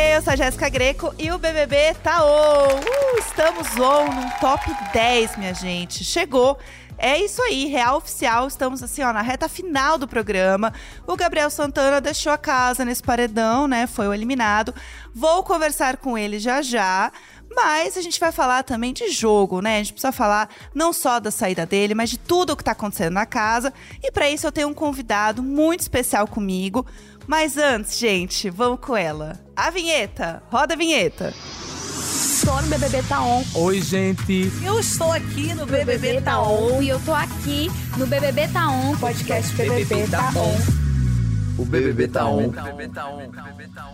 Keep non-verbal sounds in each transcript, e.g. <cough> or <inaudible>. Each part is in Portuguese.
Eu sou a Jéssica Greco e o BBB tá on! Uh, estamos on no top 10, minha gente. Chegou. É isso aí, real oficial. Estamos assim, ó, na reta final do programa. O Gabriel Santana deixou a casa nesse paredão, né? Foi o eliminado. Vou conversar com ele já já. Mas a gente vai falar também de jogo, né? A gente precisa falar não só da saída dele, mas de tudo o que tá acontecendo na casa. E para isso eu tenho um convidado muito especial comigo. Mas antes, gente, vamos com ela. A vinheta. Roda a vinheta. Estou no BBB Tá On. Oi, gente. Eu estou aqui no BBB Tá On. E eu tô aqui no BBB Tá On. Podcast BBB Tá On. O BBB tá on.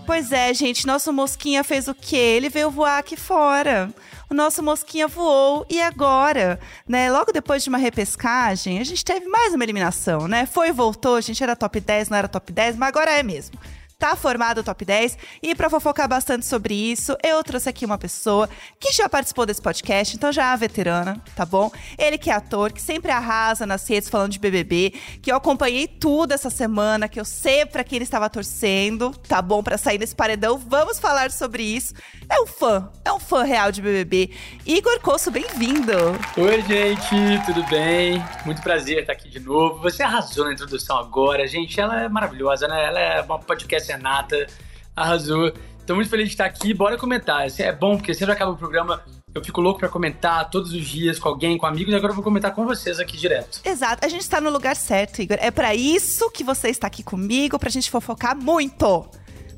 Pois é, gente, nosso Mosquinha fez o quê? Ele veio voar aqui fora. O nosso Mosquinha voou e agora, né? Logo depois de uma repescagem, a gente teve mais uma eliminação, né? Foi e voltou, a gente era top 10, não era top 10, mas agora é mesmo tá formado o top 10. E para fofocar bastante sobre isso, eu trouxe aqui uma pessoa que já participou desse podcast, então já é veterana, tá bom? Ele que é ator, que sempre arrasa nas redes falando de BBB, que eu acompanhei tudo essa semana, que eu sei para quem ele estava torcendo, tá bom? Para sair nesse paredão, vamos falar sobre isso. É um fã, é um fã real de BBB. Igor Coço, bem-vindo. Oi, gente, tudo bem? Muito prazer estar aqui de novo. Você arrasou na introdução agora, gente. Ela é maravilhosa, né? Ela é uma podcast Renata, arrasou. Tô muito feliz de estar aqui. Bora comentar. É bom, porque sempre acaba o programa, eu fico louco para comentar todos os dias com alguém, com amigos, e agora eu vou comentar com vocês aqui direto. Exato. A gente está no lugar certo, Igor. É para isso que você está aqui comigo, pra gente fofocar muito.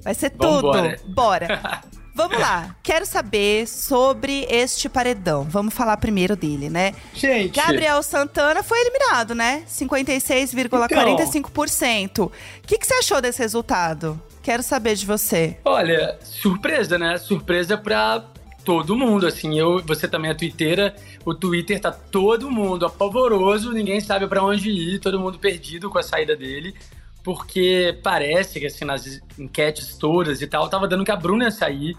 Vai ser Vambora. tudo. Bora. <laughs> Vamos lá, quero saber sobre este paredão. Vamos falar primeiro dele, né? Gente. Gabriel Santana foi eliminado, né? 56,45%. O que, que você achou desse resultado? Quero saber de você. Olha, surpresa, né? Surpresa pra todo mundo, assim. Eu, você também é twitteira, o Twitter tá todo mundo apavoroso, ninguém sabe para onde ir, todo mundo perdido com a saída dele. Porque parece que, assim, nas enquetes todas e tal, tava dando que a Bruna ia sair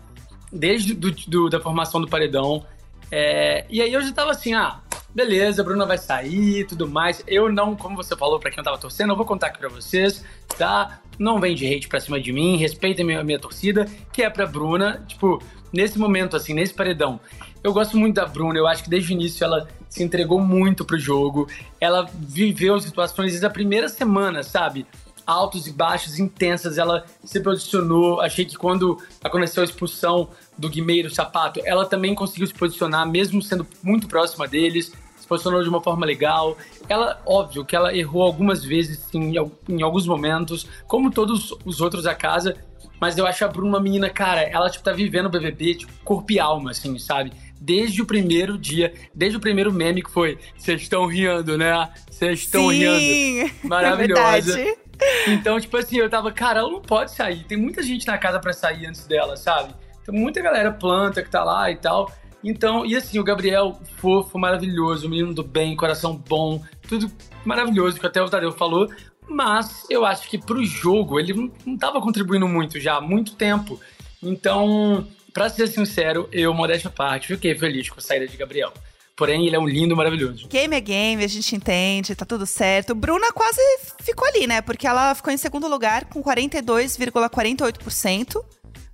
desde do, do, da formação do paredão. É, e aí eu já tava assim, ah, beleza, a Bruna vai sair tudo mais. Eu não, como você falou, pra quem não tava torcendo, eu vou contar aqui pra vocês, tá? Não vem de hate pra cima de mim, respeitem a minha, minha torcida, que é pra Bruna. Tipo, nesse momento, assim, nesse paredão, eu gosto muito da Bruna, eu acho que desde o início ela se entregou muito pro jogo. Ela viveu situações desde a primeira semana, sabe? Altos e baixos intensas. Ela se posicionou. Achei que quando aconteceu a expulsão do Guimeiro Sapato, ela também conseguiu se posicionar, mesmo sendo muito próxima deles. Se posicionou de uma forma legal. Ela, óbvio, que ela errou algumas vezes em, em alguns momentos, como todos os outros da casa. Mas eu acho a Bruna uma menina, cara, ela, tipo, tá vivendo o BBB, tipo, corpo e alma, assim, sabe? Desde o primeiro dia, desde o primeiro meme que foi, vocês estão rindo, né? Vocês estão rindo. <laughs> É Maravilhosa. É então, tipo assim, eu tava, cara, ela não pode sair. Tem muita gente na casa para sair antes dela, sabe? Tem muita galera planta que tá lá e tal. Então, e assim, o Gabriel, fofo, maravilhoso, menino do bem, coração bom, tudo maravilhoso que até o Tadeu falou. Mas eu acho que pro jogo ele não, tava contribuindo muito já há muito tempo. Então, pra ser sincero, eu, modéstia à parte, fiquei feliz com a saída de Gabriel. Porém, ele é um lindo, maravilhoso. Game é game, a gente entende, tá tudo certo. Bruna quase ficou ali, né? Porque ela ficou em segundo lugar com 42,48%.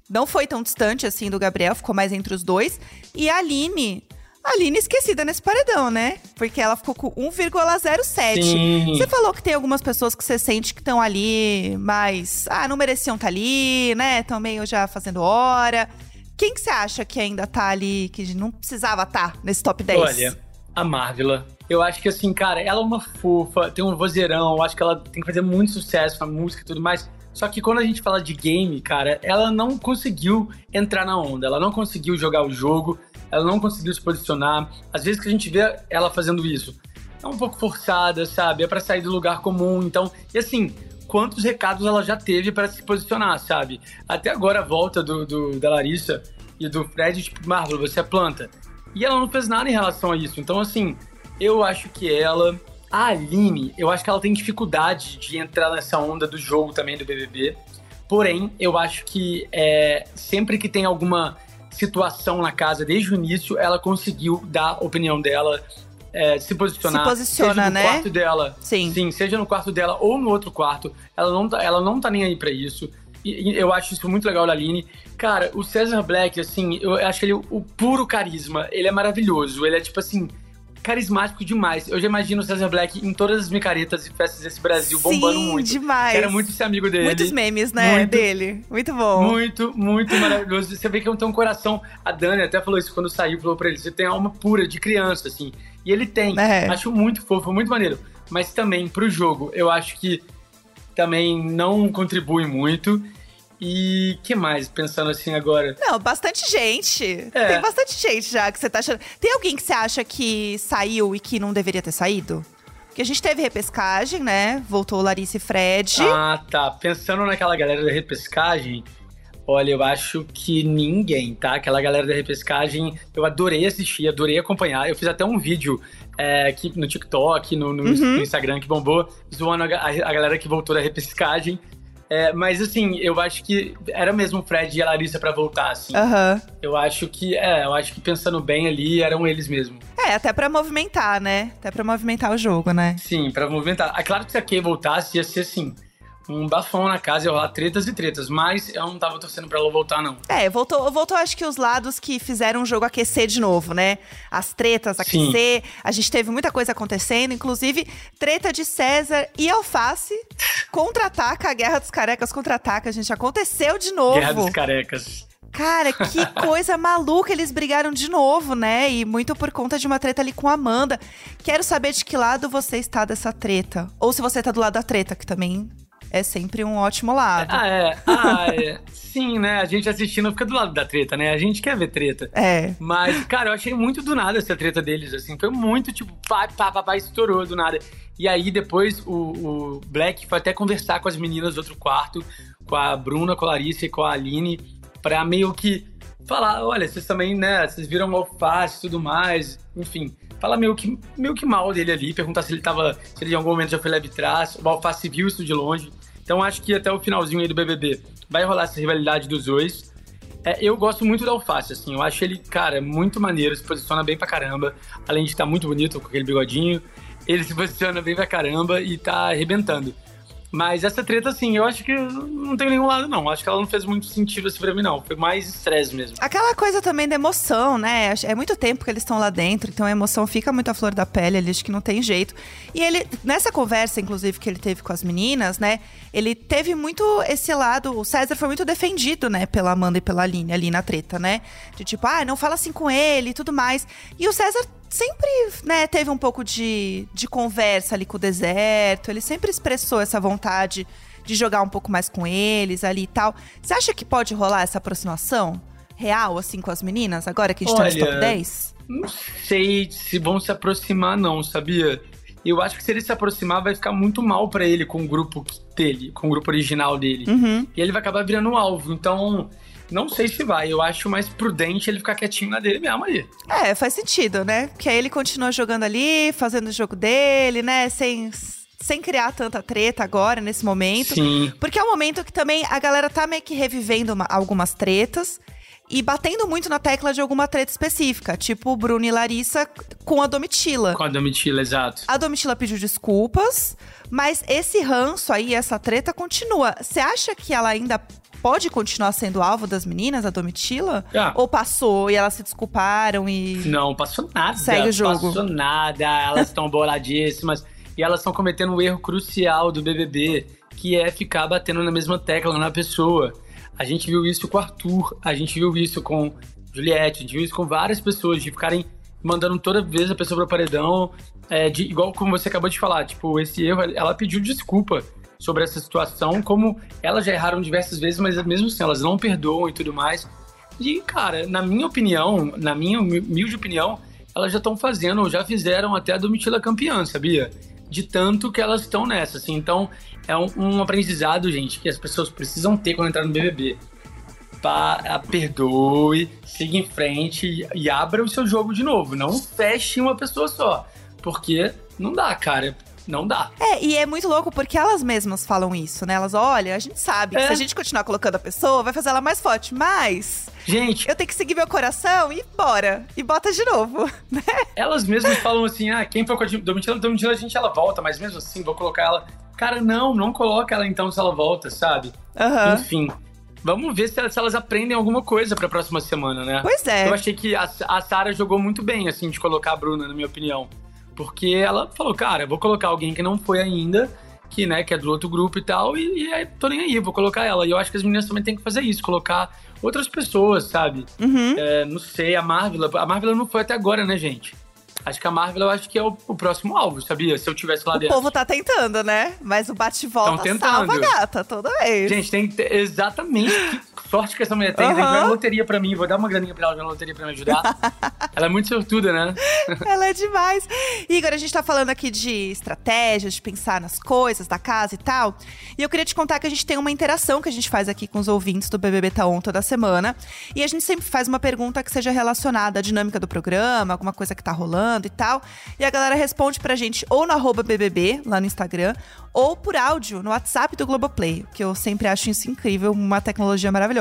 Não foi tão distante assim do Gabriel, ficou mais entre os dois. E a Aline, a Aline esquecida nesse paredão, né? Porque ela ficou com 1,07. Você falou que tem algumas pessoas que você sente que estão ali, mas ah, não mereciam estar tá ali, né? Estão meio já fazendo hora. Quem que você acha que ainda tá ali, que não precisava estar tá nesse top 10? Olha, a Marvila. Eu acho que assim, cara, ela é uma fofa, tem um vozeirão, eu acho que ela tem que fazer muito sucesso com a música e tudo mais. Só que quando a gente fala de game, cara, ela não conseguiu entrar na onda, ela não conseguiu jogar o jogo, ela não conseguiu se posicionar. Às vezes que a gente vê ela fazendo isso, é um pouco forçada, sabe? É para sair do lugar comum. Então, e assim, quantos recados ela já teve para se posicionar, sabe? Até agora a volta do, do, da Larissa e do Fred, tipo, Marvel, você é planta. E ela não fez nada em relação a isso. Então, assim, eu acho que ela. A Aline, eu acho que ela tem dificuldade de entrar nessa onda do jogo também do BBB. Porém, eu acho que é, sempre que tem alguma situação na casa desde o início, ela conseguiu dar a opinião dela, é, se posicionar. Se posiciona, seja no né? quarto dela. Sim. Sim, seja no quarto dela ou no outro quarto. Ela não tá, ela não tá nem aí pra isso. e- e eu acho isso muito legal da Aline. Cara, o César Black, assim, eu acho ele o, o puro carisma. Ele é maravilhoso. Ele é, tipo assim, carismático demais. Eu já imagino o César Black em todas as micaretas e festas desse Brasil bombando Sim, muito. demais. Quero muito ser amigo dele. Muitos memes, né, Muito. dele. Muito bom. Muito, muito maravilhoso. Você vê que tem um coração. A Dani até falou isso quando saiu, falou pra ele: você tem alma pura de criança, assim. E ele tem. É. Acho muito fofo, muito maneiro. Mas também, pro jogo, eu acho que também não contribui muito. E que mais, pensando assim agora? Não, bastante gente. É. Tem bastante gente já que você tá achando. Tem alguém que você acha que saiu e que não deveria ter saído? Porque a gente teve repescagem, né? Voltou Larissa e Fred. Ah, tá. Pensando naquela galera da repescagem, olha, eu acho que ninguém, tá? Aquela galera da repescagem, eu adorei assistir, adorei acompanhar. Eu fiz até um vídeo é, aqui no TikTok, no, no- Uhum. no Instagram que bombou, zoando a, a- a galera que voltou da repescagem. É, mas assim, eu acho que era mesmo o Fred e a Larissa pra voltar, assim. Aham. Eu acho que, é, eu acho que pensando bem ali, eram eles mesmo. É, até pra movimentar, né? Até pra movimentar o jogo, né? Sim, pra movimentar. É claro que se a Kay voltasse, ia ser assim, um bafão na casa, ia rolar tretas e tretas, mas eu não tava torcendo pra ela voltar, não. É, voltou, voltou acho que os lados que fizeram o jogo aquecer de novo, né? As tretas Sim. aquecer. A gente teve muita coisa acontecendo, inclusive treta de César e Alface contra-ataca, a Guerra dos Carecas contra-ataca, gente. Aconteceu de novo. Guerra dos Carecas. Cara, que <laughs> coisa maluca, eles brigaram de novo, né? E muito por conta de uma treta ali com a Amanda. Quero saber de que lado você está dessa treta. Ou se você tá do lado da treta, que também é sempre um ótimo lado. Ah, é. Ah, é. Sim, né? A gente assistindo fica do lado da treta, né? A gente quer ver treta. É. Mas, cara, eu achei muito do nada essa treta deles, assim. Foi muito, tipo, pá, pá, pá, pá, estourou do nada. E aí, depois, o, o Black foi até conversar com as meninas do outro quarto, com a Bruna, com a Larissa e com a Aline, pra meio que falar, olha, vocês também, né, vocês viram o alface e tudo mais, enfim. Fala meio que, meio que mal dele ali, perguntar se ele tava, se ele em algum momento já foi leve trás, o alface viu isso de longe. Então acho que até o finalzinho aí do BBB vai rolar essa rivalidade dos dois. É, eu gosto muito do Alface, assim. Eu acho ele, cara, muito maneiro, se posiciona bem pra caramba. Além de estar muito bonito com aquele bigodinho, ele se posiciona bem pra caramba e tá arrebentando. Mas essa treta, assim, eu acho que não tem nenhum lado, não. Acho que ela não fez muito sentido assim pra mim, não. Foi mais estresse mesmo. Aquela coisa também da emoção, né? É muito tempo que eles estão lá dentro, então a emoção fica muito à flor da pele, ali, acho que não tem jeito. E ele, nessa conversa, inclusive, que ele teve com as meninas, né? Ele teve muito esse lado. O César foi muito defendido, né, pela Amanda e pela Aline ali na treta, né? De tipo, ah, não fala assim com ele e tudo mais. E o César sempre, né, teve um pouco de, de conversa ali com o deserto. Ele sempre expressou essa vontade de jogar um pouco mais com eles ali e tal. Você acha que pode rolar essa aproximação real, assim, com as meninas, agora que a gente tá Olha, no top 10? Não sei se vão se aproximar, não, sabia? Eu acho que se ele se aproximar, vai ficar muito mal pra ele com o grupo dele, com o grupo original dele. Uhum. E ele vai acabar virando um alvo. Então, não sei se vai. Eu acho mais prudente ele ficar quietinho na dele mesmo ali. É, faz sentido, né? Porque aí ele continua jogando ali, fazendo o jogo dele, né? Sem, sem criar tanta treta agora, nesse momento. Sim. Porque é um momento que também a galera tá meio que revivendo uma- algumas tretas e batendo muito na tecla de alguma treta específica, tipo o Bruno e Larissa com a Domitila. Com a Domitila, exato. A Domitila pediu desculpas, mas esse ranço aí, essa treta continua. Você acha que ela ainda pode continuar sendo alvo das meninas, a Domitila? Ah. Ou passou e elas se desculparam e. Não, passou nada. Segue o jogo. Passou nada. Elas estão boladíssimas. E elas estão cometendo um erro crucial do BBB, que é ficar batendo na mesma tecla na pessoa. A gente viu isso com o Arthur, a gente viu isso com Juliette, a gente viu isso com várias pessoas, de ficarem mandando toda vez a pessoa pro paredão, é, de, igual como você acabou de falar, tipo, esse erro, ela pediu desculpa sobre essa situação, como elas já erraram diversas vezes, mas mesmo assim, elas não perdoam e tudo mais. E, cara, na minha opinião, na minha humilde opinião, elas já estão fazendo, ou já fizeram até a Domitila campeã, sabia? De tanto que elas estão nessa, assim. Então, é um, um aprendizado, gente, que as pessoas precisam ter quando entrar no BBB. Para, perdoe, siga em frente e, e abra o seu jogo de novo. Não feche uma pessoa só. Porque não dá, cara. Não dá. É, e é muito louco porque elas mesmas falam isso, né? Elas, olha, a gente sabe que É. se a gente continuar colocando a pessoa, vai fazer ela mais forte, mas Gente, eu tenho que seguir meu coração e bora. E bota de novo, <laughs> né? elas mesmas falam assim: ah, quem for com a Domitila, Domitila, a gente ela volta, mas mesmo assim, vou colocar ela Cara, não, não coloca ela então se ela volta, sabe? Aham. Enfim. Vamos ver se elas, se elas aprendem alguma coisa pra próxima semana, né? Pois é. Eu achei que a, a Sarah jogou muito bem, assim, de colocar a Bruna, na minha opinião. Porque ela falou, cara, eu vou colocar alguém que não foi ainda, que, né, que é do outro grupo e tal, e, e aí tô nem aí, vou colocar ela. E eu acho que as meninas também têm que fazer isso, colocar outras pessoas, sabe? Uhum. É, não sei, a Marvel. A Marvel não foi até agora, né, gente? Acho que a Marvel eu acho que é o, o próximo alvo, sabia? Se eu tivesse lá O dentro. povo tá tentando, né? Mas o bate-volta salva a gata toda vez. Gente, tem que ter exatamente sorte que essa mulher tem. Aham. ver na loteria pra mim. Vou dar uma graninha pra ela na loteria pra me ajudar. <laughs> ela é muito sortuda, né? <laughs> Ela é demais. Igor, a gente tá falando aqui de estratégias, de pensar nas coisas da casa e tal. E eu queria te contar que a gente tem uma interação que a gente faz aqui com os ouvintes do BBB Taon toda semana. E a gente sempre faz uma pergunta que seja relacionada à dinâmica do programa, alguma coisa que tá rolando e tal. E a galera responde pra gente ou no arroba BBB, lá no Instagram, ou por áudio no WhatsApp do Globoplay, que eu sempre acho isso incrível, uma tecnologia maravilhosa.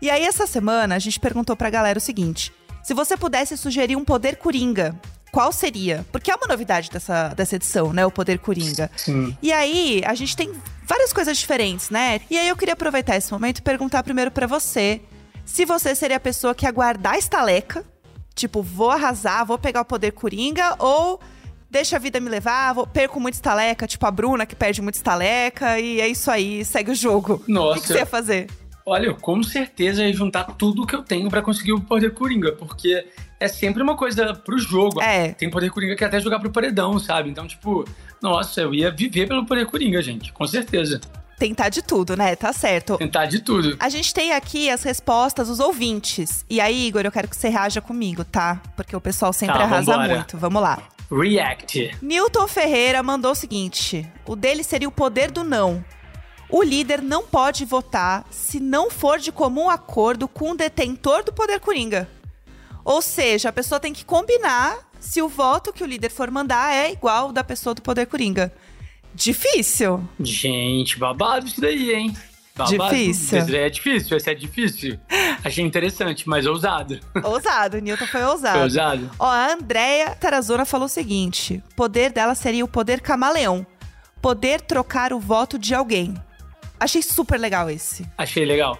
E aí, essa semana, a gente perguntou pra galera o seguinte: se você pudesse sugerir um poder coringa, qual seria? Porque é uma novidade dessa, dessa edição, né? O poder coringa. Sim. E aí, a gente tem várias coisas diferentes, né? E aí, eu queria aproveitar esse momento e perguntar primeiro pra você se você seria a pessoa que ia guardar a estaleca, tipo, vou arrasar, vou pegar o poder coringa, ou deixa a vida me levar, vou, perco muito estaleca, tipo a Bruna que perde muito estaleca, e é isso aí, segue o jogo. O que que, Nossa. você ia fazer? Olha, eu com certeza ia juntar tudo que eu tenho pra conseguir o poder coringa, porque é sempre uma coisa pro jogo. É. Tem poder coringa que é até jogar pro paredão, sabe? Então, tipo, nossa, eu ia viver pelo poder coringa, gente, com certeza. Tentar de tudo, né? Tá certo. Tentar de tudo. A gente tem aqui as respostas dos ouvintes. E aí, Igor, eu quero que você reaja comigo, tá? Porque o pessoal sempre Tá, arrasa vambora. muito. Vamos lá. React. Newton Ferreira mandou o seguinte: o dele seria o poder do não. O líder não pode votar se não for de comum acordo com o detentor do poder coringa. Ou seja, a pessoa tem que combinar se o voto que o líder for mandar é igual ao da pessoa do poder coringa. Difícil. Gente, babado isso daí, hein? Babado. Difícil. Daí é difícil, esse é difícil. Achei interessante, mas ousado. Ousado, o Newton foi ousado. Foi ousado. Ó, a Andrea Tarazona falou o seguinte: o poder dela seria o poder camaleão. Poder trocar o voto de alguém. Achei super legal esse. Achei legal.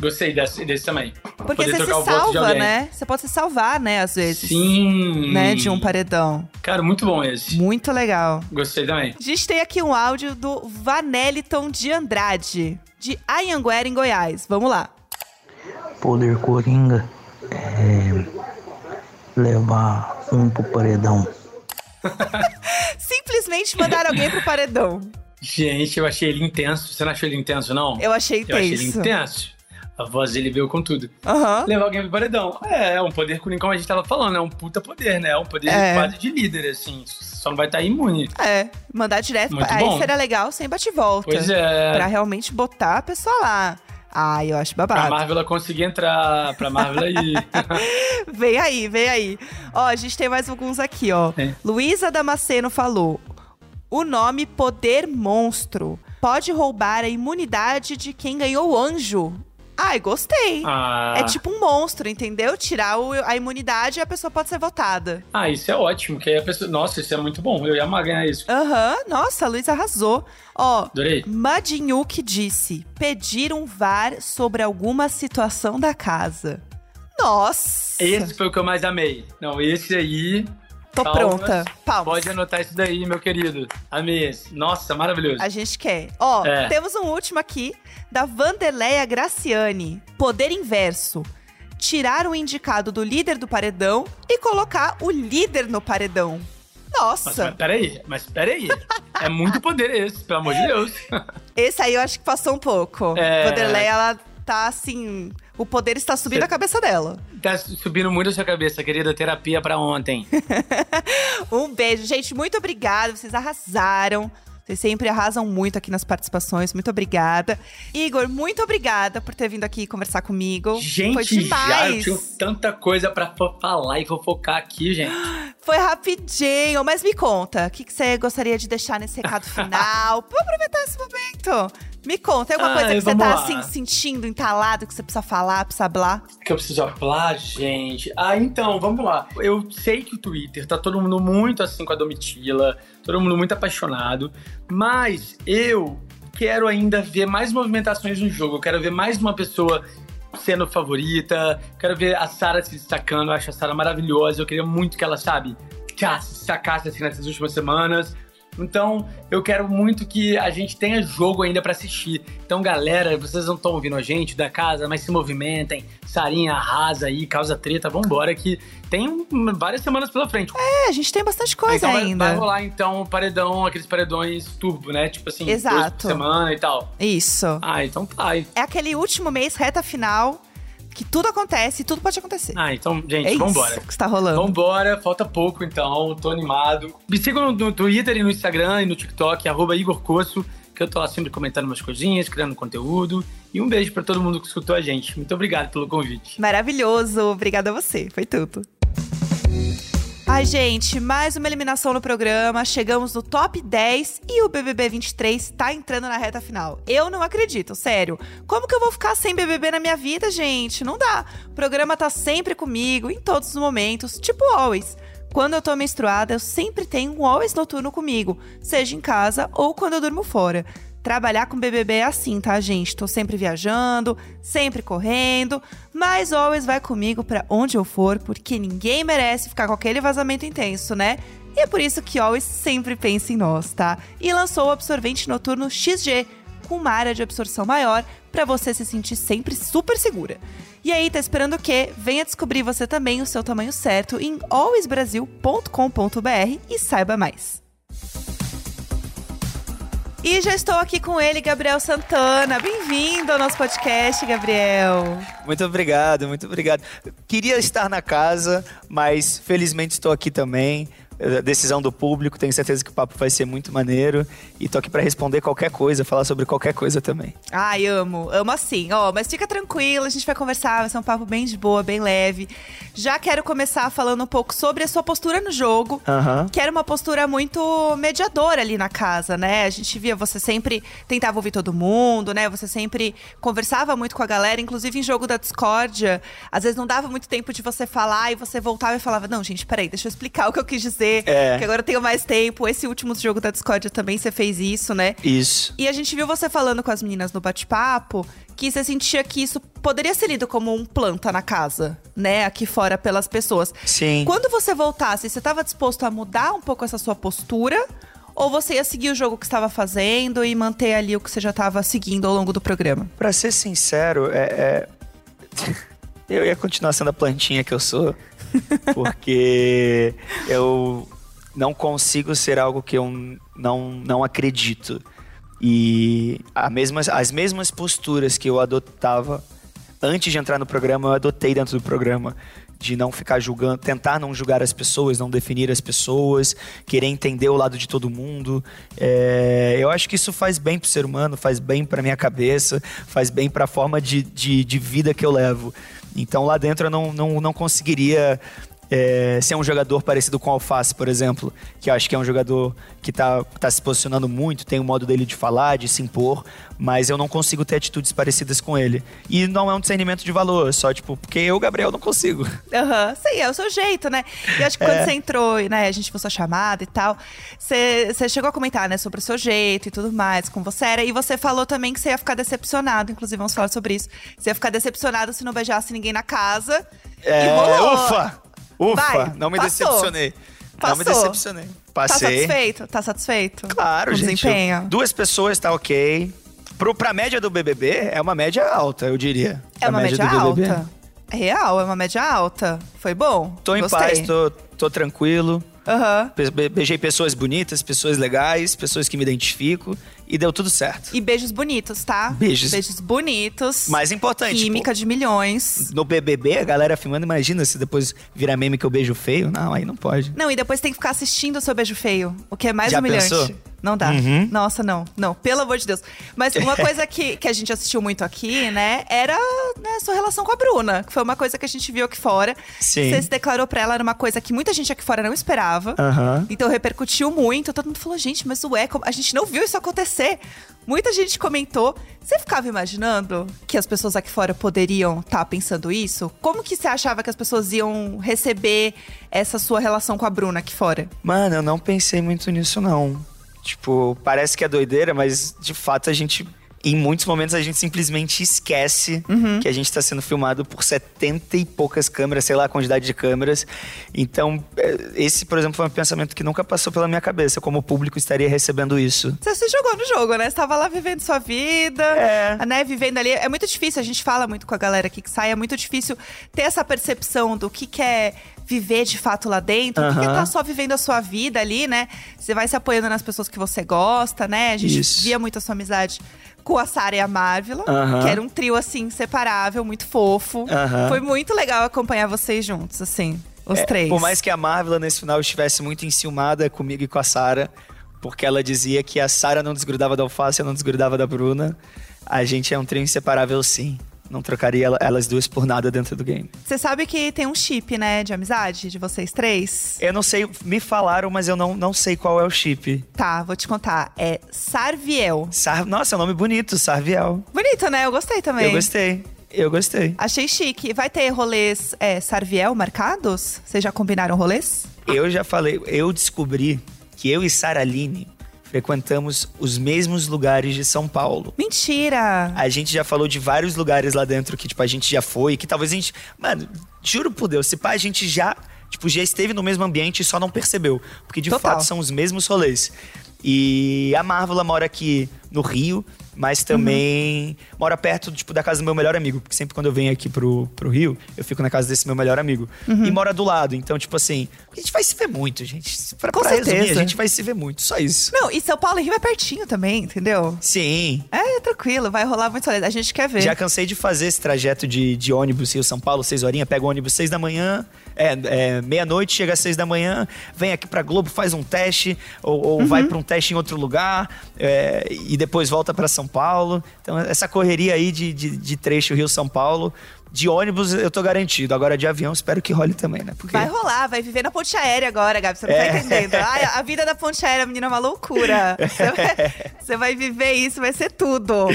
Gostei desse, desse também. Porque Poder você se salva, né? Você pode se salvar, né, às vezes. Sim. Né, de um paredão. Cara, muito bom esse. Muito legal. Gostei também. A gente tem aqui um áudio do Vanelliton de Andrade, de Anhanguera, em Goiás. Vamos lá. Poder Coringa é levar um pro paredão. <laughs> Simplesmente mandar alguém pro paredão. Gente, eu achei ele intenso. Você não achou ele intenso, não? Eu achei Eu achei ele tenso. intenso. A voz dele veio com tudo. Aham. Levar alguém pro paredão. É, é um poder como a gente tava falando, é um puta poder, né? É um poder É. quase de líder, assim. Só não vai estar imune. É, mandar direto. Muito pra... Aí bom. seria legal sem bate-volta. Pois é. Pra realmente botar a pessoa lá. Ai, eu acho Pra babado. Marvel conseguir entrar, pra Marvel aí. <laughs> Vem aí, vem aí. Ó, a gente tem mais alguns aqui, ó. É. Luísa Damasceno falou: o nome Poder Monstro pode roubar a imunidade de quem ganhou o anjo. Ai, gostei. ah, É tipo um monstro, entendeu? Tirar o- a imunidade e a pessoa pode ser votada. ah, isso é ótimo, que aí a pessoa. Nossa, isso é muito bom. Eu ia amar ganhar isso. Aham, nossa, a Luísa arrasou. Ó, Adorei. Disse: pedir um VAR sobre alguma situação da casa. Nossa! Esse foi o que eu mais amei. Não, esse aí. Tô palmas. pronta. Palmas. Pode anotar isso daí, meu querido. Amei. Nossa, maravilhoso. A gente quer. Ó, É. temos um último aqui da Vanderleia Graciani. Poder inverso. Tirar o indicado do líder do paredão e colocar o líder no paredão. Nossa, Nossa, mas peraí, mas peraí. é muito poder esse, pelo amor de Deus. esse aí eu acho que passou um pouco. É. Vanderleia, ela tá assim. O poder está subindo Cê- a cabeça dela. Tá subindo muito a sua cabeça, querida. Terapia pra ontem. <laughs> Um beijo, gente. Muito obrigada. Vocês arrasaram. Vocês sempre arrasam muito aqui nas participações. Muito obrigada. Igor, muito obrigada por ter vindo aqui conversar comigo. Foi Gente, já eu demais. tinha tanta coisa fo- falar e fofocar aqui, gente. <gasps> Foi rapidinho, mas me conta, o que, que você gostaria de deixar nesse recado final? <laughs> Vou aproveitar esse momento. Me conta, tem alguma Ai, coisa que você tá lá. assim sentindo, entalado, que você precisa falar, precisa hablar? que eu preciso falar, gente. Ah, então, vamos lá. Eu sei que o Twitter tá todo mundo muito assim com a Domitila, todo mundo muito apaixonado, mas eu quero ainda ver mais movimentações no jogo. Eu quero ver mais uma pessoa sendo favorita, quero ver a Sara se destacando. Eu acho a Sara maravilhosa. Eu queria muito que ela, sabe, tchá, se destacasse assim nessas últimas semanas. Então, eu quero muito que a gente tenha jogo ainda pra assistir. Então, galera, vocês não estão ouvindo a gente da casa, mas se movimentem. Sarinha arrasa aí, causa treta, vambora, que tem várias semanas pela frente. É, a gente tem bastante coisa então, vai- ainda. Vai, rolar, então, paredão, aqueles paredões turbo, né? Tipo assim, Exato. semana e tal. Isso. Ah, então tá. É aquele último mês, reta final, que tudo acontece e tudo pode acontecer. Ah, então, gente, é vambora. isso que está rolando. Vambora, falta pouco então, tô animado. Me sigam no, Twitter e no Instagram e no TikTok, arroba Igor Coço, que eu tô lá sempre comentando umas coisinhas, criando conteúdo. E um beijo pra todo mundo que escutou a gente. Muito obrigado pelo convite. Maravilhoso. Obrigada a você. Foi tudo. Ai, gente, mais uma eliminação no programa. Chegamos no top 10 e o BBB 23 tá entrando na reta final. Eu não acredito, sério. Como que eu vou ficar sem BBB na minha vida, gente? Não dá. O programa tá sempre comigo, em todos os momentos, tipo always. Quando eu tô menstruada, eu sempre tenho um always noturno comigo, seja em casa ou quando eu durmo fora. Trabalhar com BBB é assim, tá, gente? Tô sempre viajando, sempre correndo, mas always vai comigo pra onde eu for, porque ninguém merece ficar com aquele vazamento intenso, né? E é por isso que Always sempre pensa em nós, tá? E lançou o absorvente noturno XG, com uma área de absorção maior, pra você se sentir sempre super segura. E aí, tá esperando o quê? Venha descobrir você também o seu tamanho certo em alwaysbrasil.com.br e saiba mais. E já estou aqui com ele, Gabriel Santana. Bem-vindo ao nosso podcast, Gabriel. Muito obrigado, muito obrigado. Queria estar na casa, mas felizmente estou aqui também. Decisão do público, tenho certeza que o papo vai ser muito maneiro. E tô aqui para responder qualquer coisa, falar sobre qualquer coisa também. Ai, amo. Amo assim. Ó, mas fica tranquilo, a gente vai conversar, vai ser um papo bem de boa, bem leve. Já quero começar falando um pouco sobre a sua postura no jogo. Aham. Que era uma postura muito mediadora ali na casa, né? A gente via você sempre tentava ouvir todo mundo, né? Você sempre conversava muito com a galera, inclusive em jogo da discórdia. Às vezes não dava muito tempo de você falar e você voltava e falava: Não, gente, peraí, deixa eu explicar o que eu quis dizer. É. Que agora eu tenho mais tempo. Esse último jogo da discórdia também você fez isso, né? Isso. E a gente viu você falando com as meninas no bate-papo que você sentia que isso poderia ser lido como um planta na casa, né? Aqui fora pelas pessoas. Sim. Quando você voltasse, você estava disposto a mudar um pouco essa sua postura? Ou você ia seguir o jogo que estava fazendo e manter ali o que você já estava seguindo ao longo do programa? Pra ser sincero, é, é- <laughs> eu ia continuar sendo a plantinha que eu sou, <laughs> porque eu não consigo ser algo que eu não, não acredito. E as mesmas posturas que eu adotava antes de entrar no programa, eu adotei dentro do programa. De não ficar julgando, tentar não julgar as pessoas, não definir as pessoas, querer entender o lado de todo mundo. É, eu acho que isso faz bem pro ser humano, faz bem pra minha cabeça, faz bem pra forma de, de, de vida que eu levo. Então lá dentro eu não, não, não conseguiria é, ser um jogador parecido com o Alface, por exemplo, que eu acho que é um jogador que tá, tá se posicionando muito, tem o modo dele de falar, de se impor, mas eu não consigo ter atitudes parecidas com ele. E não é um discernimento de valor, só tipo, porque eu, Gabriel, não consigo. Aham, sim, é o seu jeito, né? E acho que quando você entrou, né, a gente viu sua chamada e tal, você, você chegou a comentar, né, sobre o seu jeito e tudo mais, como você era, e você falou também que você ia ficar decepcionado, inclusive vamos falar sobre isso. Você ia ficar decepcionado se não beijasse ninguém na casa. É, rolou. ufa! Ufa! Vai, não me passou. decepcionei. Não me Passou. decepcionei. Tá Passei. satisfeito? Tá satisfeito? Claro, gente. desempenho? Duas pessoas tá ok. Pro, pra média do BBB, é uma média alta, eu diria. É uma média, BBB. alta. Real, é uma média alta. Foi bom? Tô em Gostei. paz, tô, tô tranquilo. Aham. Be- be- Beijei pessoas bonitas, pessoas legais, pessoas que me identifico e deu tudo certo. E beijos bonitos, tá? Beijos. Beijos bonitos. Mais importante, Química de milhões. No BBB, a galera filmando, imagina se depois virar meme que eu beijo feio. Não, aí não pode. Não, e depois tem que ficar assistindo o seu beijo feio, o que é mais Já humilhante. pensou? Não dá. Uhum. Nossa, não. Não, pelo amor de Deus. Mas uma <laughs> coisa que, que a gente assistiu muito aqui, né, era né, sua relação com a Bruna, que foi uma coisa que a gente viu aqui fora. Sim. Você se declarou pra ela, era uma coisa que muita gente aqui fora não esperava. Aham. Então repercutiu muito. Todo mundo falou, gente, mas ué, a gente não viu isso acontecer. Muita gente comentou. Você ficava imaginando que as pessoas aqui fora poderiam estar pensando isso? Como que você achava que as pessoas iam receber essa sua relação com a Bruna aqui fora? Mano, eu não pensei muito nisso, não. Tipo, parece que é doideira, mas de fato a gente. Em muitos momentos a gente simplesmente esquece que a gente tá sendo filmado por 70 e poucas câmeras, sei lá a quantidade de câmeras. Então, é, esse, por exemplo, foi um pensamento que nunca passou pela minha cabeça, como o público estaria recebendo isso. Você se jogou no jogo, né? Você tava lá vivendo sua vida, É. né? Vivendo ali. É muito difícil, a gente fala muito com a galera aqui que sai, é muito difícil ter essa percepção do que, que é viver de fato lá dentro, que Aham. tá só vivendo a sua vida ali, né? Você vai se apoiando nas pessoas que você gosta, né? A gente Isso. via muito a sua amizade com a Sarah e a Marvila, Aham. que era um trio, assim, inseparável, muito fofo. Foi muito legal acompanhar vocês juntos, assim, os É, três. Por mais que a Marvel nesse final estivesse muito enciumada comigo e com a Sarah, porque ela dizia que a Sarah não desgrudava da alface, eu não desgrudava da Bruna, a gente é um trio inseparável sim. Não trocaria ela- elas duas por nada dentro do game. Você sabe que tem um chip, né, de amizade de vocês três? Eu não sei, me falaram, mas eu não, não sei qual é o chip. Tá, vou te contar. É Sarviel. Sar, nossa, é um nome bonito, Sarviel. Bonito, né? Eu gostei também. Eu gostei, eu gostei. Achei chique. Vai ter rolês é, Sarviel marcados? Vocês já combinaram rolês? Eu já falei, eu descobri que eu e Saraline frequentamos os mesmos lugares de São Paulo. Mentira! A gente já falou de vários lugares lá dentro que, tipo, a gente já foi, que talvez a gente. Mano, juro por Deus, se pá, a gente já, tipo, já esteve no mesmo ambiente e só não percebeu. Porque de Total. fato são os mesmos rolês. E a Marvel mora aqui no Rio, mas também mora perto, tipo, da casa do meu melhor amigo. Porque sempre quando eu venho aqui pro, pro Rio, eu fico na casa desse meu melhor amigo. E mora do lado. Então, tipo assim, a gente vai se ver muito, gente. Pra, Com pra resumir, a certeza. gente vai se ver muito. Só isso. Não, e São Paulo e Rio é pertinho também, entendeu? Sim. É, tranquilo, vai rolar muito. A gente quer ver. Já cansei de fazer esse trajeto de, de ônibus Rio São Paulo, seis horinhas, pega o ônibus seis da manhã, é, é, meia-noite, chega às seis da manhã, vem aqui pra Globo, faz um teste, ou, ou vai pra um teste em outro lugar, é, e depois volta pra São Paulo. Então, essa correria aí de, de, de trecho Rio-São Paulo, de ônibus eu tô garantido. Agora de avião, espero que role também, né? Porque Vai rolar, vai viver na ponte aérea agora, Gabi. Você não tá É. entendendo. Ai, a vida da ponte aérea, menina, é uma loucura. Você vai, <laughs> você vai viver isso, vai ser tudo.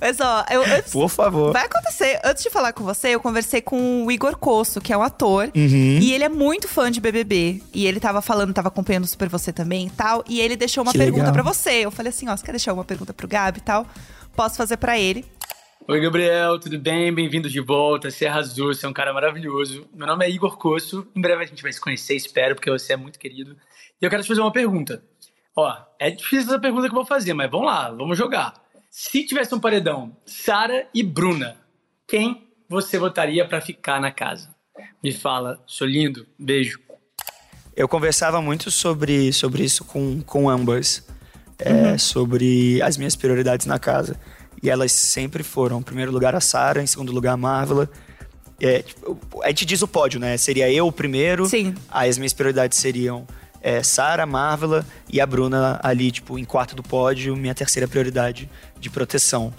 Mas, ó, eu, antes- Por favor. Vai acontecer. Antes de falar com você, eu conversei com o Igor Cosso, que é um ator. Uhum. E ele é muito fã de BBB. E ele tava falando, tava acompanhando super você também e tal. E ele deixou uma Que pergunta pra você. Eu falei assim, ó, você quer deixar uma pergunta pro Gabi e tal? Posso fazer pra ele. Oi, Gabriel, tudo bem? Bem-vindo de volta. Você arrasou, você é um cara maravilhoso. Meu nome é Igor Cosso. Em breve a gente vai se conhecer, espero, porque você é muito querido. E eu quero te fazer uma pergunta. Ó, é difícil essa pergunta que eu vou fazer, mas vamos lá, vamos jogar. Se tivesse um paredão, Sara e Bruna, quem você votaria pra ficar na casa? Me fala, sou lindo, beijo. Eu conversava muito sobre, sobre isso com, com ambas. é, Sobre as minhas prioridades na casa. E elas sempre foram, em primeiro lugar, a Sarah, em segundo lugar, a Marvel. É, tipo, a gente diz o pódio, né? Seria eu o primeiro. Sim. Aí as minhas prioridades seriam é, Sarah, Marvel e a Bruna ali, tipo, em quarto do pódio, minha terceira prioridade de proteção.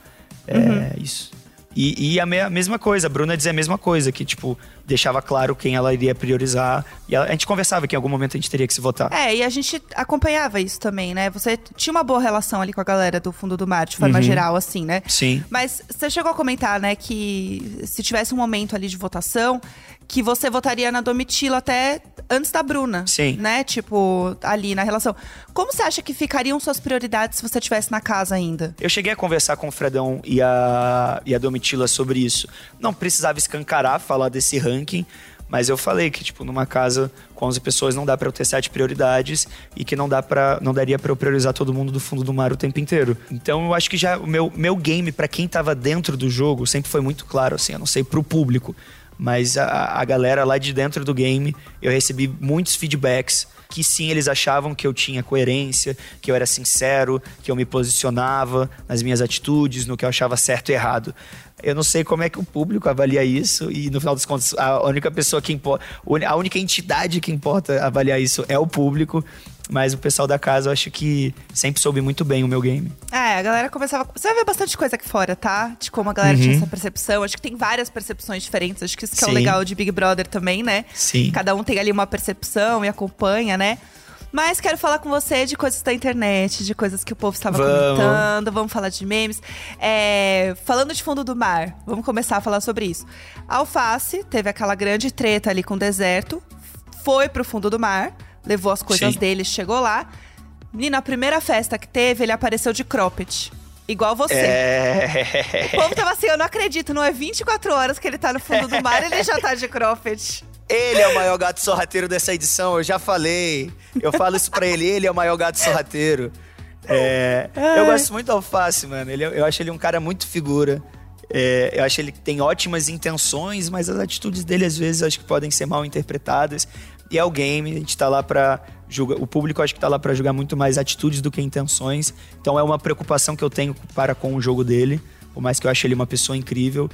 É isso. E, e a, me- a mesma coisa, a Bruna dizia a mesma coisa, que, tipo, deixava claro quem ela iria priorizar. E a, a gente conversava que em algum momento a gente teria que se votar. É, e a gente acompanhava isso também, né? Você tinha uma boa relação ali com a galera do fundo do mar, de forma Uhum. geral, assim, né? Sim. Mas você chegou a comentar, né, que se tivesse um momento ali de votação, que você votaria na Domitila até antes da Bruna. Sim. Né? Tipo, ali na relação. Como você acha que ficariam suas prioridades se você estivesse na casa ainda? Eu cheguei a conversar com o Fredão e a, e a Domitila sobre isso. Não precisava escancarar, falar desse ranking, mas eu falei que, tipo, numa casa com 11 pessoas não dá pra eu ter sete prioridades e que não, dá pra, não daria pra eu priorizar todo mundo do fundo do mar o tempo inteiro. Então eu acho que já o meu, meu game, pra quem tava dentro do jogo, sempre foi muito claro, assim, eu não sei pro público. Mas a, a galera lá de dentro do game, eu recebi muitos feedbacks que sim, eles achavam que eu tinha coerência, que eu era sincero, que eu me posicionava nas minhas atitudes, no que eu achava certo e errado. Eu não sei como é que o público avalia isso e no final dos contos a única pessoa que importa, a única entidade que importa avaliar isso é o público, mas o pessoal da casa eu acho que sempre soube muito bem o meu game. É, a galera começava. Você vai ver bastante coisa aqui fora, tá? De como a galera Uhum. tinha essa percepção. Acho que tem várias percepções diferentes. Acho que isso que é o legal de Big Brother também, né? Sim. Cada um tem ali uma percepção e acompanha, né? Mas quero falar com você de coisas da internet, de coisas que o povo estava Vamos. comentando. Vamos falar de memes. É, falando de fundo do mar, vamos começar a falar sobre isso. A Alface teve aquela grande treta ali com o deserto, foi pro fundo do mar, levou as coisas Sim. dele, chegou lá. E na primeira festa que teve, ele apareceu de cropped. Igual você. É. O povo tava assim, eu não acredito, não é 24 horas que ele tá no fundo do mar, ele já tá de cropped. Ele é o maior gato sorrateiro dessa edição, eu já falei. Eu falo isso pra ele, ele é o maior gato sorrateiro. É, eu gosto muito do Alface, mano. Ele, é- eu acho ele um cara muito figura. É, eu acho ele tem ótimas intenções, mas as atitudes dele às vezes acho que podem ser mal interpretadas. E é o game, a gente tá lá pra julgar. O público acho que tá lá pra julgar muito mais atitudes do que intenções. Então é uma preocupação que eu tenho para com o jogo dele. Por mais que eu ache ele uma pessoa incrível.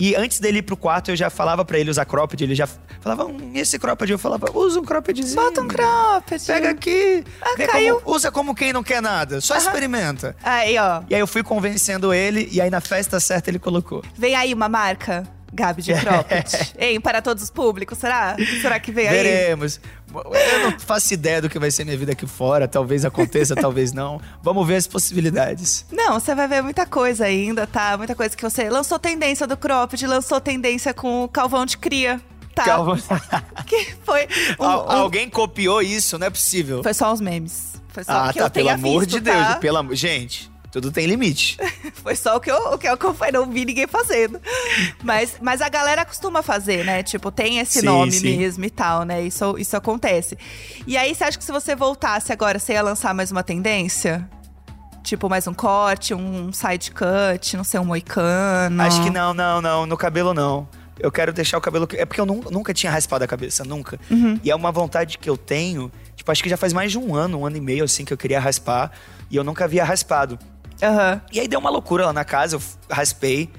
E antes dele ir pro quarto, eu já falava pra ele usar cropped. Ele já falava, hum, esse cropped? Eu falava, usa um croppedzinho. Bota um cropped. Pega aqui. Ah, caiu. como- usa como quem não quer nada. Só experimenta. Aí, ó. E aí eu fui convencendo ele, e aí na festa certa ele colocou. Vem aí uma marca, Gabi de <laughs> cropped. hein, para todos os públicos, será? Será que vem aí? Veremos. Eu não faço ideia do que vai ser minha vida aqui fora. Talvez aconteça, <laughs> talvez não. Vamos ver as possibilidades. Não, você vai ver muita coisa ainda, tá? Muita coisa que você lançou tendência do cropped, lançou tendência com o calvão de cria, tá? Calma. <laughs> Que foi um- Al- um- Alguém copiou isso, não é possível. Foi só os memes. Foi só Ah, tá. eu Pelo amor visto, de Deus. tá? Pelo amor... Gente, tudo tem limite. <laughs> Foi só o que eu, o que eu acompanhei, não vi ninguém fazendo. Mas, mas a galera costuma fazer, né? Tipo, tem esse Sim, nome sim. mesmo e tal, né? Isso, isso acontece. E aí, você acha que se você voltasse agora, você ia lançar mais uma tendência? Tipo, mais um corte, um side cut, não sei, um moicano? Acho que não, não, não. No cabelo, não. Eu quero deixar o cabelo. É porque eu nun- nunca tinha raspado a cabeça, nunca. Uhum. E é uma vontade que eu tenho. Tipo, acho que já faz mais de um ano, um ano e meio, assim, que eu queria raspar. E eu nunca havia raspado. Aham. E aí deu uma loucura lá na casa, eu raspei.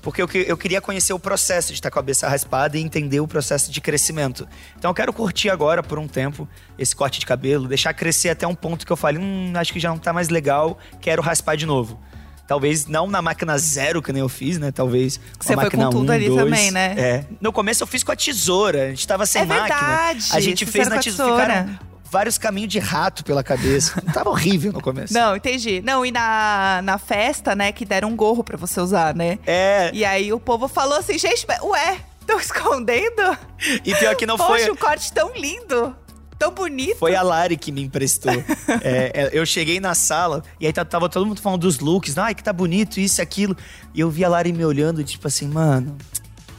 Porque eu, eu queria conhecer o processo de estar com a cabeça raspada e entender o processo de crescimento. Então eu quero curtir agora, por um tempo, esse corte de cabelo, deixar crescer até um ponto que eu fale, hum, acho que já não tá mais legal, quero raspar de novo. Talvez não na máquina zero, que nem eu fiz, né? Talvez Você foi com máquina tudo um, ali dois. também, né? É. No começo eu fiz com a tesoura, a gente tava sem É máquina. verdade, A gente vocês fez na com tesoura. Ficaram vários caminhos de rato pela cabeça. <laughs> tava horrível no começo. Não, entendi. Não, e na, na festa, né, que deram um gorro pra você usar, né? É, E aí o povo falou assim, gente, ué, estão escondendo? e pior que não Poxa, foi. um corte tão lindo, tão bonito. Foi a Lari que me emprestou. <laughs> É, é, eu cheguei na sala e aí tava todo mundo falando dos looks. Ai, que tá bonito, isso e aquilo. E eu vi a Lari me olhando, tipo assim, mano.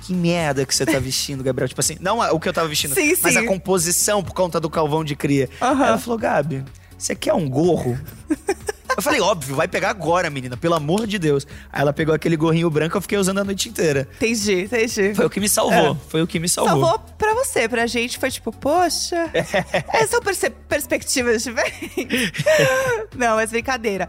Que merda que você tá vestindo, Gabriel. Tipo assim, não a- o que eu tava vestindo, Sim, mas sim. a composição por conta do calvão de cria. Aí ela falou, Gabi, você quer um gorro? <laughs> Eu falei, óbvio, vai pegar agora, menina, pelo amor de Deus. Aí ela pegou aquele gorrinho branco, eu fiquei usando a noite inteira. Entendi, entendi. Foi o que me salvou, foi o que me salvou. Salvou pra você, pra gente foi tipo, poxa, essas <laughs> são perspectivas diferentes. <laughs> Não, mas brincadeira.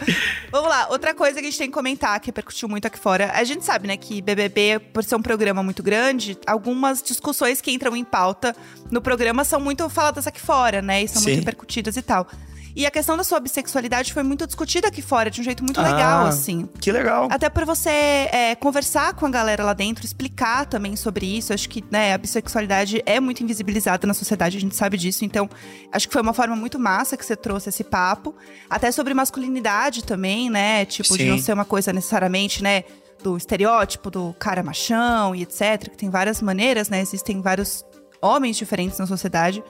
Vamos lá, outra coisa que a gente tem que comentar, que repercutiu muito aqui fora. A gente sabe, né, que BBB, por ser um programa muito grande, algumas discussões que entram em pauta no programa são muito faladas aqui fora, né, e são muito Sim. repercutidas e tal. E a questão da sua bissexualidade foi muito discutida aqui fora, de um jeito muito legal, Ah, assim. Que legal. Até por você é, conversar com a galera lá dentro, explicar também sobre isso. Acho que né, a bissexualidade é muito invisibilizada na sociedade, a gente sabe disso. Então, acho que foi uma forma muito massa que você trouxe esse papo. Até sobre masculinidade também, né? Tipo, de Sim. não ser uma coisa necessariamente, né? Do estereótipo do cara machão e etc. Que tem várias maneiras, né? Existem vários homens diferentes na sociedade.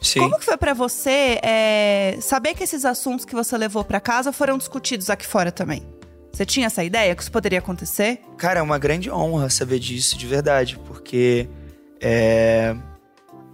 Sim. Como que foi pra você é, saber que esses assuntos que você levou pra casa foram discutidos aqui fora também? Você tinha essa ideia que isso poderia acontecer? Cara, é uma grande honra saber disso, de verdade, porque é,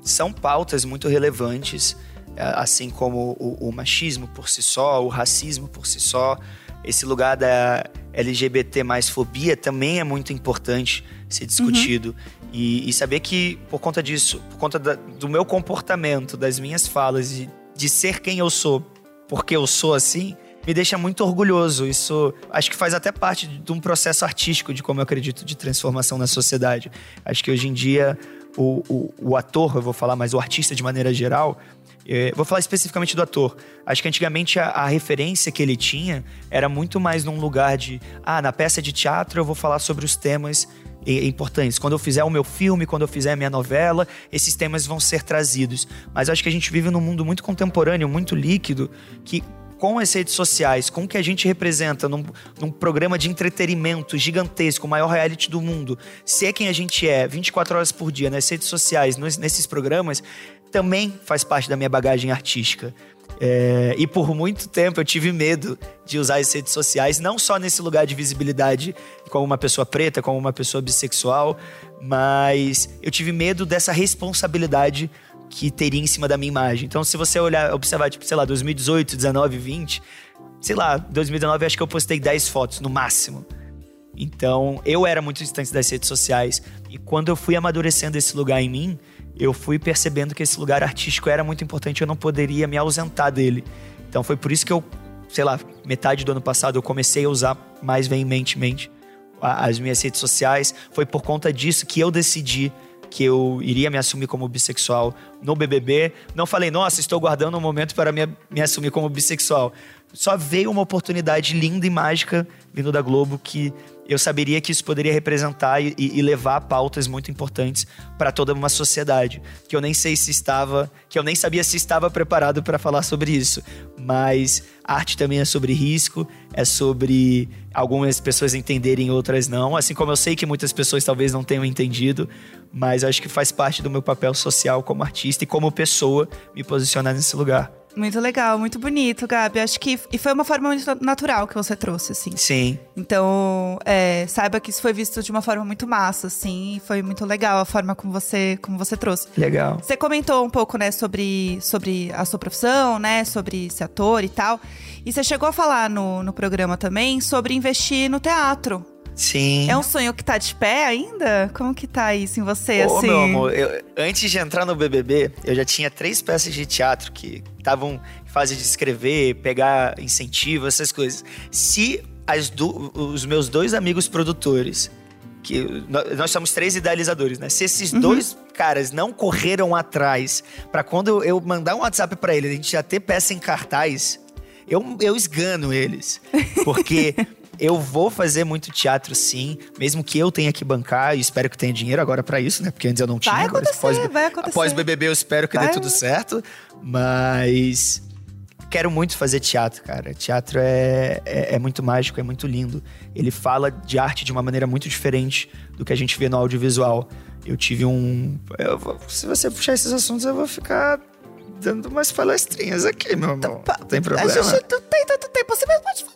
são pautas muito relevantes, é, assim como o, o machismo por si só, o racismo por si só. Esse lugar da LGBT mais fobia também é muito importante ser discutido. E, e saber que, por conta disso, por conta da- do meu comportamento, das minhas falas, e de ser quem eu sou, porque eu sou assim, me deixa muito orgulhoso. Isso acho que faz até parte de um processo artístico de como eu acredito de transformação na sociedade. Acho que hoje em dia o, o, o ator, eu vou falar, mas o artista de maneira geral, eh, vou falar especificamente do ator. Acho que antigamente a, a referência que ele tinha era muito mais num lugar de, ah, na peça de teatro eu vou falar sobre os temas é, importantes. Quando eu fizer o meu filme, quando eu fizer a minha novela, esses temas vão ser trazidos. Mas acho que a gente vive num mundo muito contemporâneo, muito líquido, que com as redes sociais, com o que a gente representa num, num, programa de entretenimento gigantesco, o maior reality do mundo, ser quem a gente é 24 horas por dia nas redes sociais, nos, nesses programas, também faz parte da minha bagagem artística. É, e por muito tempo eu tive medo de usar as redes sociais, não só nesse lugar de visibilidade como uma pessoa preta, como uma pessoa bissexual, mas eu tive medo dessa responsabilidade que teria em cima da minha imagem. Então, se você olhar, observar, tipo, sei lá, 2018, 19, 20, sei lá, 2019 acho que eu postei 10 fotos no máximo. Então, eu era muito distante das redes sociais. E quando eu fui amadurecendo esse lugar em mim, eu fui percebendo que esse lugar artístico era muito importante, eu não poderia me ausentar dele. Então foi por isso que eu, sei lá, metade do ano passado eu comecei a usar mais veementemente as minhas redes sociais. Foi por conta disso que eu decidi que eu iria me assumir como bissexual no BBB. Não falei, nossa, estou guardando um momento para me, me assumir como bissexual. Só veio uma oportunidade linda e mágica vindo da Globo que eu saberia que isso poderia representar e, e levar pautas muito importantes para toda uma sociedade. Que eu nem sei se estava, que eu nem sabia se estava preparado para falar sobre isso. Mas arte também é sobre risco, é sobre algumas pessoas entenderem, outras não. Assim como eu sei que muitas pessoas talvez não tenham entendido, mas acho que faz parte do meu papel social como artista e como pessoa me posicionar nesse lugar. Muito legal, muito bonito, Gabi. Acho que e foi uma forma muito natural que você trouxe, assim. Sim. Então, é, saiba que isso foi visto de uma forma muito massa, assim. E foi muito legal a forma como você, como você trouxe. Legal. Você comentou um pouco, né, sobre, sobre a sua profissão, né, sobre ser ator e tal. E você chegou a falar no, no programa também sobre investir no teatro. Sim. É um sonho que tá de pé ainda? Como que tá isso em você, Ô, assim? meu amor, eu, antes de entrar no BBB, eu já tinha três peças de teatro que estavam em fase de escrever, pegar incentivo, essas coisas. Se as do, os meus dois amigos produtores, que nós somos três idealizadores, né? Se esses uhum. dois caras não correram atrás para quando eu mandar um WhatsApp para eles, a gente já ter peça em cartaz, eu, eu esgano eles. Porque <laughs> eu vou fazer muito teatro, sim, mesmo que eu tenha que bancar e espero que tenha dinheiro agora para isso, né? Porque antes eu não tinha. Vai acontecer, após, vai acontecer. Após BBB eu espero que vai. dê tudo certo, mas quero muito fazer teatro, cara. Teatro é, é, é, muito mágico, é muito lindo. Ele fala de arte de uma maneira muito diferente do que a gente vê no audiovisual. Eu tive um. Eu, se você puxar esses assuntos, eu vou ficar dando umas palestrinhas aqui, meu amor. Tá, não tem problema. A gente não tem tanto tempo. Você mesmo pode falar.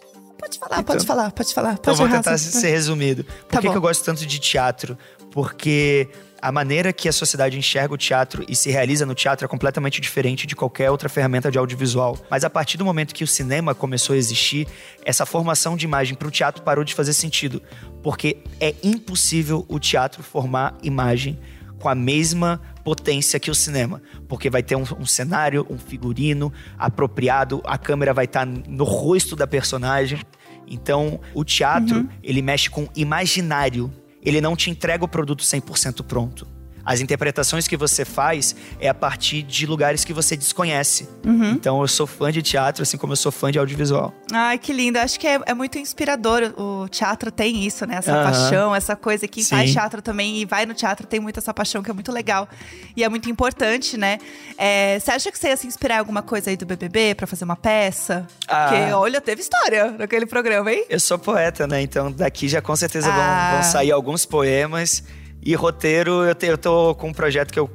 Pode falar, então, pode falar, pode falar. Pode então vou tentar ser resumido. Por tá que, que eu gosto tanto de teatro? Porque a maneira que a sociedade enxerga o teatro e se realiza no teatro é completamente diferente de qualquer outra ferramenta de audiovisual. Mas a partir do momento que o cinema começou a existir, essa formação de imagem para o teatro parou de fazer sentido. Porque é impossível o teatro formar imagem com a mesma potência que o cinema, porque vai ter um, um cenário, um figurino apropriado, a câmera vai estar tá no rosto da personagem. Então, o teatro, uhum. ele mexe com imaginário. Ele não te entrega o produto 100% pronto. As interpretações que você faz é a partir de lugares que você desconhece. Uhum. Então eu sou fã de teatro, assim como eu sou fã de audiovisual. Ai, que lindo. Acho que é, é muito inspirador. O teatro tem isso, né? Essa uhum. paixão, essa coisa. Quem Sim. faz teatro também e vai no teatro tem muito essa paixão que é muito legal. E é muito importante, né? É, você acha que você ia se inspirar em alguma coisa aí do BBB para fazer uma peça? Ah. Porque, olha, teve história naquele programa, hein? Eu sou poeta, né? Então daqui já com certeza ah. vão, vão sair alguns poemas. E roteiro, eu, te, eu tô com um projeto que eu,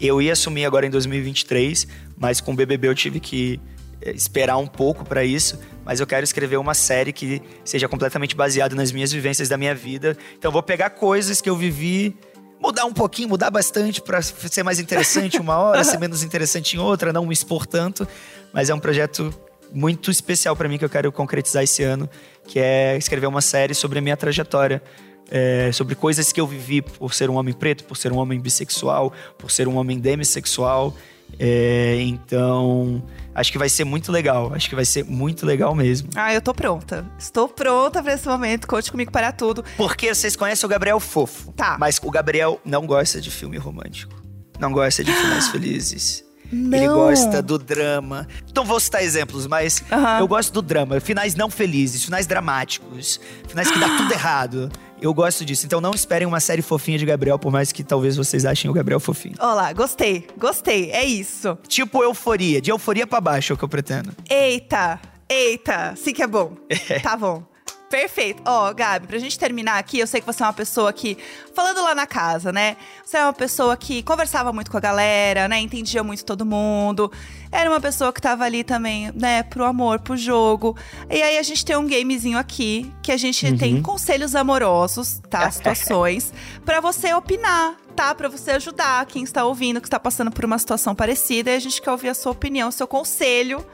eu ia assumir agora em 2023, mas com o BBB eu tive que eh, esperar um pouco para isso, mas eu quero escrever uma série que seja completamente baseada nas minhas vivências da minha vida. Então vou pegar coisas que eu vivi, mudar um pouquinho, mudar bastante para ser mais interessante uma hora, ser menos interessante em outra, não me expor tanto, mas é um projeto muito especial para mim que eu quero concretizar esse ano, que é escrever uma série sobre a minha trajetória é, sobre coisas que eu vivi por ser um homem preto, por ser um homem bissexual, por ser um homem demissexual. É, então, acho que vai ser muito legal. Acho que vai ser muito legal mesmo. Ah, eu tô pronta. Estou pronta para esse momento. Conte comigo para tudo. Porque vocês conhecem o Gabriel Fofo. Tá. Mas o Gabriel não gosta de filme romântico. Não gosta de finais <gasps> felizes. Não. Ele gosta do drama. Então vou citar exemplos, mas eu gosto do drama. Finais não felizes, finais dramáticos, finais que dá tudo errado. Eu gosto disso. Então não esperem uma série fofinha de Gabriel, por mais que talvez vocês achem o Gabriel fofinho. Olá, gostei, gostei, é isso. Tipo euforia, de euforia pra baixo é o que eu pretendo. Eita, eita, sim que é bom. <laughs> Tá bom. Perfeito. Ó, Gabi, pra gente terminar aqui, eu sei que você é uma pessoa que, falando lá na casa, né? Você é uma pessoa que conversava muito com a galera, né? Entendia muito todo mundo. Era uma pessoa que tava ali também, né, pro amor, pro jogo. E aí a gente tem um gamezinho aqui que a gente tem conselhos amorosos, tá? <laughs> Situações, pra você opinar. Tá, pra você ajudar quem está ouvindo, que está passando por uma situação parecida, e a gente quer ouvir a sua opinião, seu conselho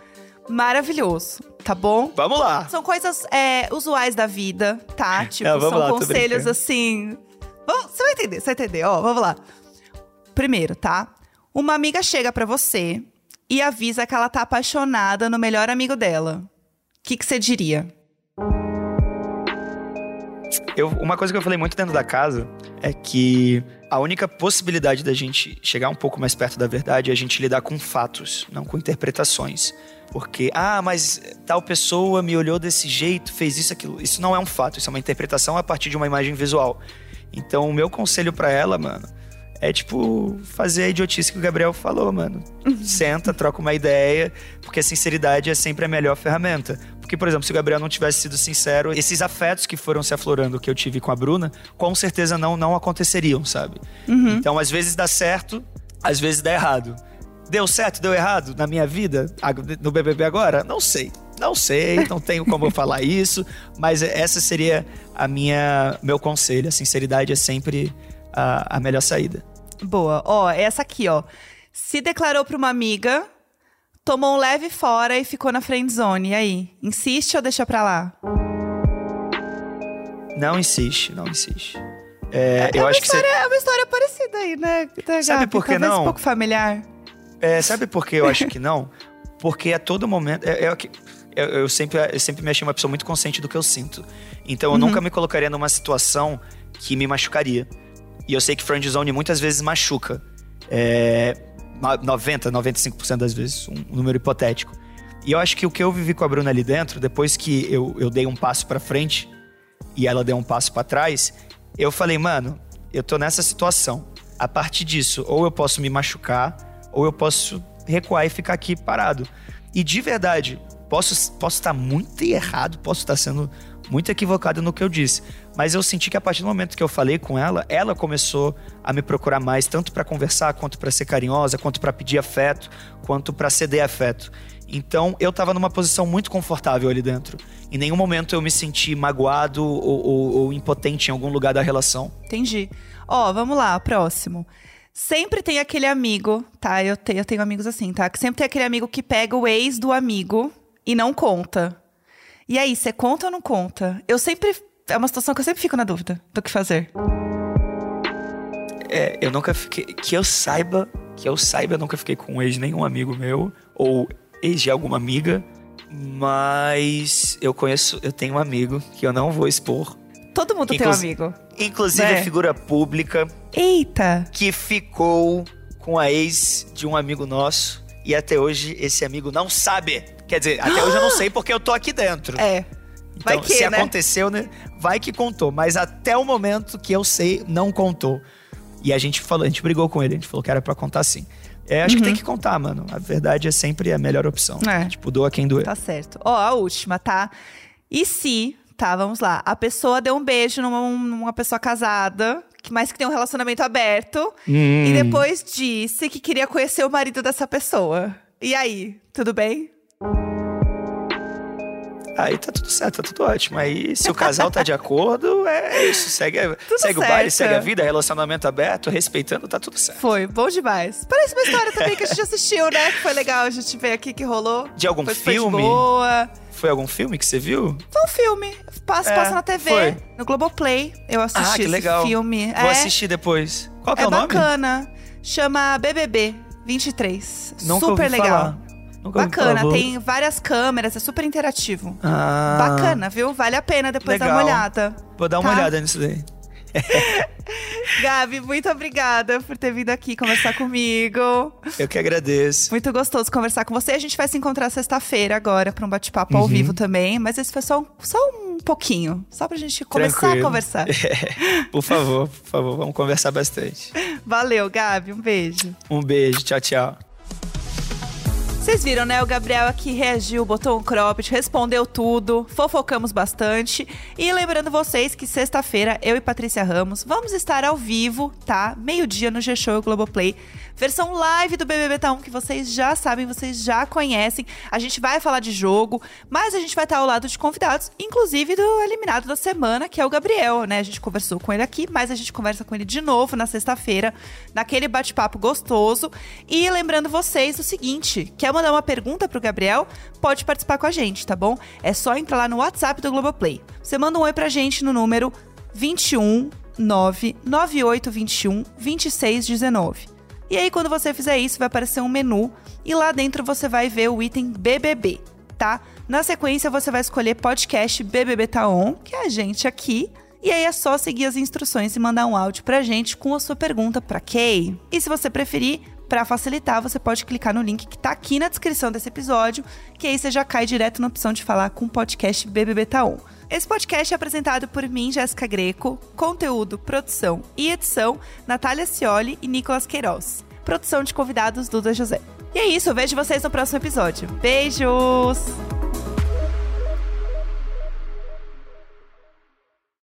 maravilhoso, tá bom? Vamos lá. São coisas é, usuais da vida, tá? <laughs> Tipo, Não, são lá, conselhos assim. Vamos- Você vai entender, você vai entender. Ó, vamos lá. Primeiro, tá? Uma amiga chega pra você e avisa que ela tá apaixonada no melhor amigo dela. O que que você diria? Eu, uma coisa que eu falei muito dentro da casa é que a única possibilidade da gente chegar um pouco mais perto da verdade é a gente lidar com fatos, não com interpretações. Porque, ah, mas tal pessoa me olhou desse jeito, fez isso, aquilo. Isso não é um fato, isso é uma interpretação a partir de uma imagem visual. Então, o meu conselho pra ela, mano, é tipo fazer a idiotice que o Gabriel falou, mano. Senta, troca uma ideia, porque a sinceridade é sempre a melhor ferramenta. Porque, por exemplo, se o Gabriel não tivesse sido sincero, esses afetos que foram se aflorando que eu tive com a Bruna, com certeza não, não aconteceriam, sabe? Então, às vezes dá certo, às vezes dá errado. Deu certo, deu errado na minha vida, no BBB agora? Não sei. Não sei, não tenho como eu <laughs> falar isso, mas essa seria a minha meu conselho. A sinceridade é sempre a, a melhor saída. Boa. Ó, essa aqui, ó. Se declarou pra uma amiga, tomou um leve fora e ficou na friend zone. E aí? Insiste ou deixa pra lá? Não insiste, não insiste. É, eu é, uma acho que você. história, é uma história parecida aí, né? da Sabe Gabi? por que não? um pouco familiar. É, sabe por que eu acho que <laughs> não? Porque a todo momento. é- é o que- eu, eu sempre, eu sempre me achei uma pessoa muito consciente do que eu sinto. Então eu nunca me colocaria numa situação que me machucaria. E eu sei que friend zone muitas vezes machuca. É, 90, 95% das vezes, um número hipotético. E eu acho que o que eu vivi com a Bruna ali dentro, depois que eu, eu dei um passo pra frente e ela deu um passo pra trás, eu falei, mano, eu tô nessa situação. A partir disso, ou eu posso me machucar, ou eu posso recuar e ficar aqui parado. E de verdade, posso posso estar muito errado, posso estar sendo muito equivocado no que eu disse, mas eu senti que a partir do momento que eu falei com ela, ela começou a me procurar mais, tanto pra conversar, quanto pra ser carinhosa, quanto pra pedir afeto, quanto pra ceder afeto. Então eu tava numa posição muito confortável ali dentro. Em nenhum momento eu me senti magoado ou, ou- ou impotente em algum lugar da relação. Entendi. Ó, vamos lá, próximo. Sempre tem aquele amigo, tá? Eu, te- eu tenho amigos assim, tá? Que sempre tem aquele amigo que pega o ex do amigo e não conta. E aí, você conta ou não conta? Eu sempre. É uma situação que eu sempre fico na dúvida do que fazer. É, eu nunca fiquei. Que eu saiba, que eu saiba, eu nunca fiquei com um ex nenhum amigo meu, ou ex de alguma amiga. Mas eu conheço, eu tenho um amigo que eu não vou expor. Todo mundo tem um amigo. Inclusive Né? figura pública Eita! que ficou com a ex de um amigo nosso. E até hoje esse amigo não sabe. Quer dizer, até hoje eu não <gasps> sei porque eu tô aqui dentro. É. Então, que, se né? aconteceu, né? Vai que contou. Mas até o momento que eu sei, não contou. E a gente falou, a gente brigou com ele, a gente falou que era pra contar sim. É, acho que tem que contar, mano. A verdade é sempre a melhor opção. Uhum. É. Tipo, doa quem doer. Tá certo. Ó, a última, tá? E se, tá, vamos lá. A pessoa deu um beijo numa, numa pessoa casada, que mais que tem um relacionamento aberto, Hum. e depois disse que queria conhecer o marido dessa pessoa. E aí, tudo bem? Aí tá tudo certo, tá tudo ótimo. Aí, se o casal tá de <laughs> acordo, é isso. Segue, segue o baile, segue a vida, relacionamento aberto, respeitando, tá tudo certo. Foi, bom demais. Parece uma história também que a gente assistiu, né? Que foi legal a gente ver aqui que rolou. De algum foi, foi de filme? boa. Foi algum filme que você viu? Foi um filme. Passa, É, passa na TV. foi. No Globoplay. Eu assisti Ah, que esse legal. filme. Vou é, assistir depois. Qual que é, é o nome? bacana. Chama BBB 23. Nunca super legal. falar. Nunca Bacana, tem várias câmeras, é super interativo. Ah, Bacana, viu? Vale a pena depois dar uma legal. olhada. Vou dar uma Tá. olhada nisso daí. <laughs> Gabi, muito obrigada por ter vindo aqui conversar comigo. Eu que agradeço. Muito gostoso conversar com você. A gente vai se encontrar sexta-feira agora para um bate-papo ao Uhum. vivo também, mas esse foi só um, só um pouquinho, só pra gente começar Tranquilo. a conversar. <laughs> Por favor, por favor, vamos conversar bastante. Valeu, Gabi, um beijo. Um beijo, tchau, tchau. Vocês viram, né? O Gabriel aqui reagiu, botou um cropped, respondeu tudo, fofocamos bastante. E lembrando vocês que sexta-feira, eu e Patrícia Ramos vamos estar ao vivo, tá? Meio-dia no G-Show Globoplay. Versão live do BBB Tá 1, que vocês já sabem, vocês já conhecem. A gente vai falar de jogo, mas a gente vai estar ao lado de convidados, inclusive do eliminado da semana, que é o Gabriel, né? A gente conversou com ele aqui, mas a gente conversa com ele de novo na sexta-feira, naquele bate-papo gostoso. E lembrando vocês o seguinte: quer mandar uma pergunta pro Gabriel? Pode participar com a gente, tá bom? É só entrar lá no WhatsApp do Globoplay. Você manda um oi pra gente no número 21 99821 2619. E aí, quando você fizer isso, vai aparecer um menu e lá dentro você vai ver o item BBB, tá? Na sequência, você vai escolher podcast BBB Tá On, que é a gente aqui. E aí é só seguir as instruções e mandar um áudio pra gente com a sua pergunta pra Kay. E se você preferir, pra facilitar, você pode clicar no link que tá aqui na descrição desse episódio, que aí você já cai direto na opção de falar com o podcast BBB Tá On. Esse podcast é apresentado por mim, Jéssica Greco, conteúdo, produção e edição, Natália Cioli e Nicolas Queiroz. Produção de convidados, Duda José. E é isso, eu vejo vocês no próximo episódio. Beijos!